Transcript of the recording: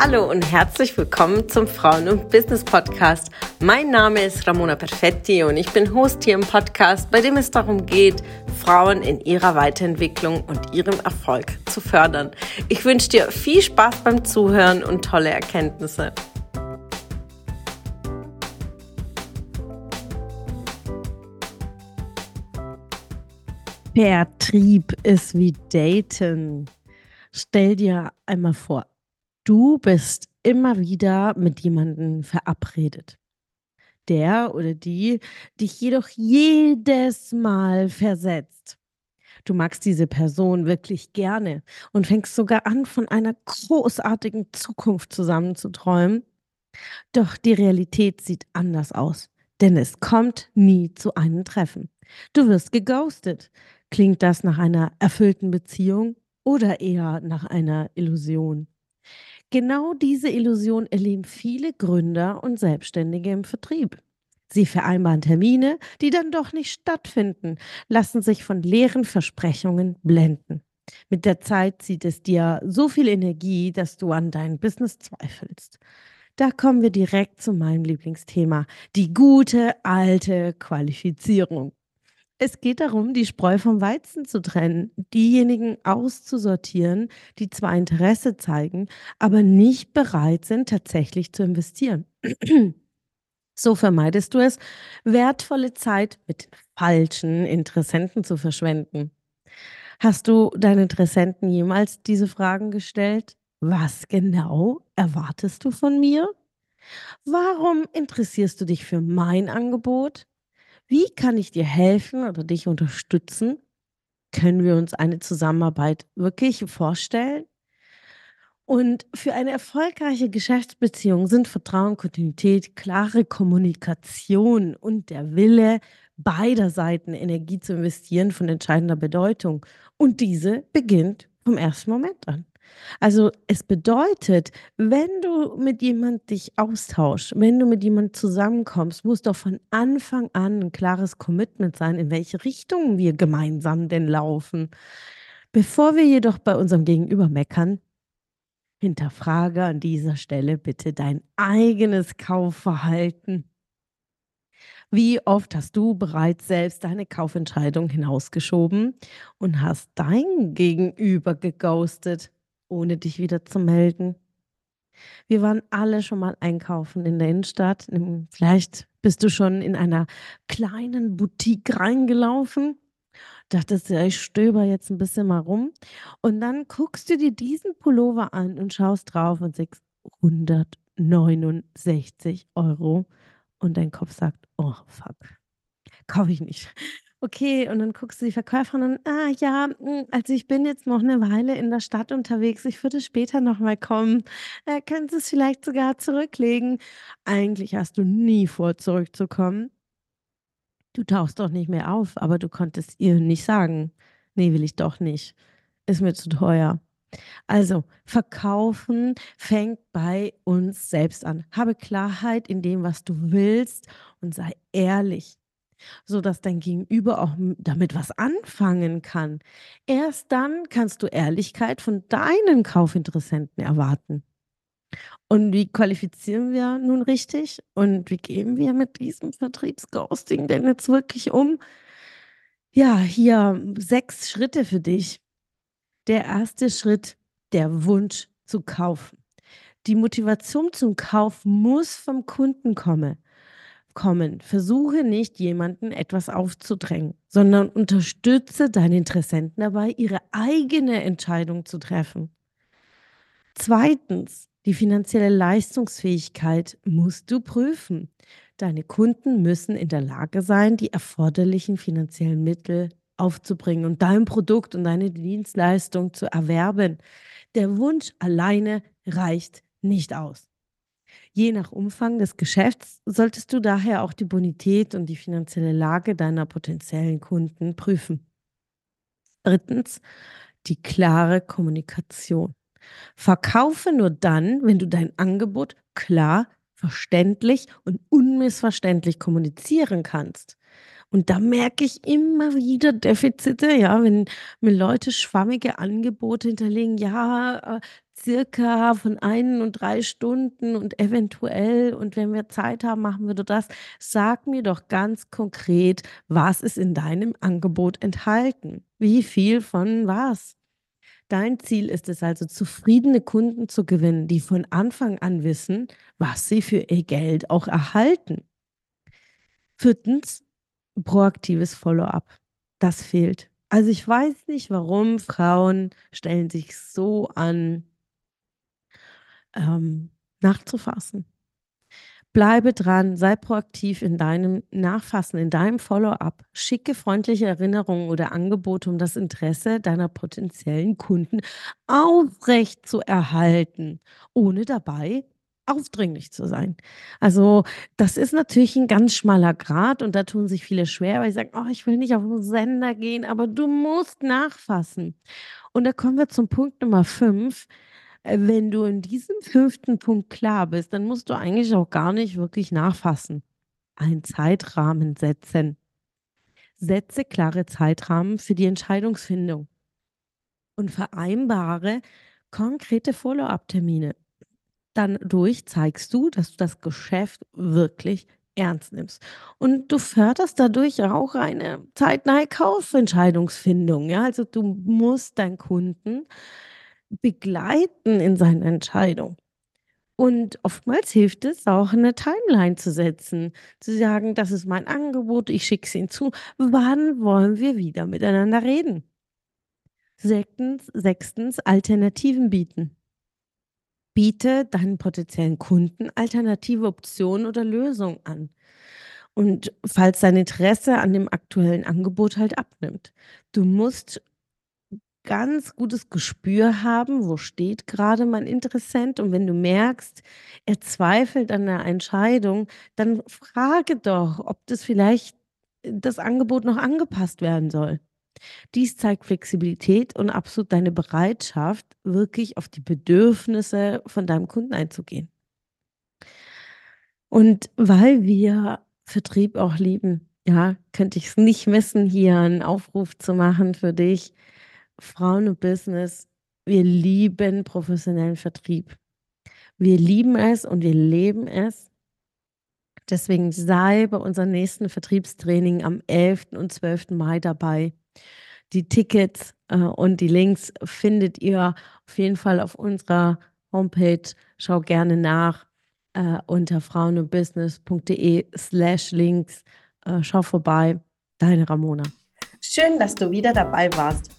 Hallo und herzlich willkommen zum Frauen- und Business Podcast. Mein Name ist Ramona Perfetti und ich bin Host hier im Podcast, bei dem es darum geht, Frauen in ihrer Weiterentwicklung und ihrem Erfolg zu fördern. Ich wünsche dir viel Spaß beim Zuhören und tolle Erkenntnisse. Vertrieb ist wie Daten. Stell dir einmal vor, Du bist immer wieder mit jemandem verabredet. Der oder die dich jedoch jedes Mal versetzt. Du magst diese Person wirklich gerne und fängst sogar an, von einer großartigen Zukunft zusammenzuträumen. Doch die Realität sieht anders aus, denn es kommt nie zu einem Treffen. Du wirst geghostet. Klingt das nach einer erfüllten Beziehung oder eher nach einer Illusion? Genau diese Illusion erleben viele Gründer und Selbstständige im Vertrieb. Sie vereinbaren Termine, die dann doch nicht stattfinden, lassen sich von leeren Versprechungen blenden. Mit der Zeit zieht es dir so viel Energie, dass du an dein Business zweifelst. Da kommen wir direkt zu meinem Lieblingsthema, die gute alte Qualifizierung. Es geht darum, die Spreu vom Weizen zu trennen, diejenigen auszusortieren, die zwar Interesse zeigen, aber nicht bereit sind, tatsächlich zu investieren. So vermeidest du es, wertvolle Zeit mit falschen Interessenten zu verschwenden. Hast du deinen Interessenten jemals diese Fragen gestellt? Was genau erwartest du von mir? Warum interessierst du dich für mein Angebot? Wie kann ich dir helfen oder dich unterstützen? Können wir uns eine Zusammenarbeit wirklich vorstellen? Und für eine erfolgreiche Geschäftsbeziehung sind Vertrauen, Kontinuität, klare Kommunikation und der Wille, beider Seiten Energie zu investieren von entscheidender Bedeutung. Und diese beginnt vom ersten Moment an. Also es bedeutet, wenn du mit jemand dich austauschst, wenn du mit jemand zusammenkommst, muss doch von Anfang an ein klares Commitment sein, in welche Richtung wir gemeinsam denn laufen. Bevor wir jedoch bei unserem Gegenüber meckern, hinterfrage an dieser Stelle bitte dein eigenes Kaufverhalten. Wie oft hast du bereits selbst deine Kaufentscheidung hinausgeschoben und hast dein Gegenüber geghostet? Ohne dich wieder zu melden. Wir waren alle schon mal einkaufen in der Innenstadt. Vielleicht bist du schon in einer kleinen Boutique reingelaufen. Dachtest ja, ich stöber jetzt ein bisschen mal rum. Und dann guckst du dir diesen Pullover an und schaust drauf und sagst 169 Euro. Und dein Kopf sagt, oh fuck, kaufe ich nicht. Okay, und dann guckst du die Verkäuferin an, ah ja, hm, also ich bin jetzt noch eine Weile in der Stadt unterwegs, ich würde später noch mal kommen. Äh, Sie es vielleicht sogar zurücklegen? Eigentlich hast du nie vor, zurückzukommen. Du tauchst doch nicht mehr auf, aber du konntest ihr nicht sagen, nee, will ich doch nicht. Ist mir zu teuer. Also, verkaufen fängt bei uns selbst an. Habe Klarheit in dem, was du willst und sei ehrlich sodass dein Gegenüber auch damit was anfangen kann. Erst dann kannst du Ehrlichkeit von deinen Kaufinteressenten erwarten. Und wie qualifizieren wir nun richtig? Und wie gehen wir mit diesem Vertriebsghosting denn jetzt wirklich um? Ja, hier sechs Schritte für dich. Der erste Schritt, der Wunsch zu kaufen. Die Motivation zum Kauf muss vom Kunden kommen kommen. Versuche nicht, jemanden etwas aufzudrängen, sondern unterstütze deine Interessenten dabei, ihre eigene Entscheidung zu treffen. Zweitens, die finanzielle Leistungsfähigkeit musst du prüfen. Deine Kunden müssen in der Lage sein, die erforderlichen finanziellen Mittel aufzubringen und dein Produkt und deine Dienstleistung zu erwerben. Der Wunsch alleine reicht nicht aus. Je nach Umfang des Geschäfts solltest du daher auch die Bonität und die finanzielle Lage deiner potenziellen Kunden prüfen. Drittens, die klare Kommunikation. Verkaufe nur dann, wenn du dein Angebot klar, verständlich und unmissverständlich kommunizieren kannst. Und da merke ich immer wieder Defizite, ja, wenn mir Leute schwammige Angebote hinterlegen, ja, äh, circa von 1 und 3 Stunden und eventuell und wenn wir Zeit haben, machen wir das. Sag mir doch ganz konkret, was ist in deinem Angebot enthalten? Wie viel von was? Dein Ziel ist es also, zufriedene Kunden zu gewinnen, die von Anfang an wissen, was sie für ihr Geld auch erhalten. Viertens, proaktives Follow-up. Das fehlt. Also ich weiß nicht, warum Frauen stellen sich so an, ähm, nachzufassen. Bleibe dran, sei proaktiv in deinem Nachfassen, in deinem Follow-up. Schicke freundliche Erinnerungen oder Angebote, um das Interesse deiner potenziellen Kunden aufrecht zu erhalten, ohne dabei aufdringlich zu sein. Also, das ist natürlich ein ganz schmaler Grat und da tun sich viele schwer, weil sie sagen: „Oh, ich will nicht auf den Sender gehen“, aber du musst nachfassen. Und da kommen wir zum Punkt Nummer 5. Wenn du in diesem fünften Punkt klar bist, dann musst du eigentlich auch gar nicht wirklich nachfassen. Einen Zeitrahmen setzen. Setze klare Zeitrahmen für die Entscheidungsfindung und vereinbare konkrete Follow-up-Termine. Dann durch zeigst du, dass du das Geschäft wirklich ernst nimmst. Und du förderst dadurch auch eine zeitnahe Kaufentscheidungsfindung. Ja? Also du musst deinen Kunden begleiten in seiner Entscheidung. Und oftmals hilft es auch, eine Timeline zu setzen, zu sagen, das ist mein Angebot, ich schicke es Ihnen zu. Wann wollen wir wieder miteinander reden? Sechstens, sechstens Alternativen bieten. Biete deinen potenziellen Kunden alternative Optionen oder Lösungen an. Und falls dein Interesse an dem aktuellen Angebot halt abnimmt. Du musst ganz gutes Gespür haben, wo steht gerade mein Interessent und wenn du merkst, er zweifelt an der Entscheidung, dann frage doch, ob das vielleicht äh, das Angebot noch angepasst werden soll. Dies zeigt Flexibilität und absolut deine Bereitschaft, wirklich auf die Bedürfnisse von deinem Kunden einzugehen. Und weil wir Vertrieb auch lieben, ja, könnte ich es nicht missen, hier einen Aufruf zu machen für dich. Frauen und Business, wir lieben professionellen Vertrieb. Wir lieben es und wir leben es. Deswegen sei bei unserem nächsten Vertriebstraining am 11. und 12. Mai dabei. Die Tickets äh, und die Links findet ihr auf jeden Fall auf unserer Homepage. Schau gerne nach äh, unter frauenundbusiness.de slash links. Äh, schau vorbei. Deine Ramona. Schön, dass du wieder dabei warst.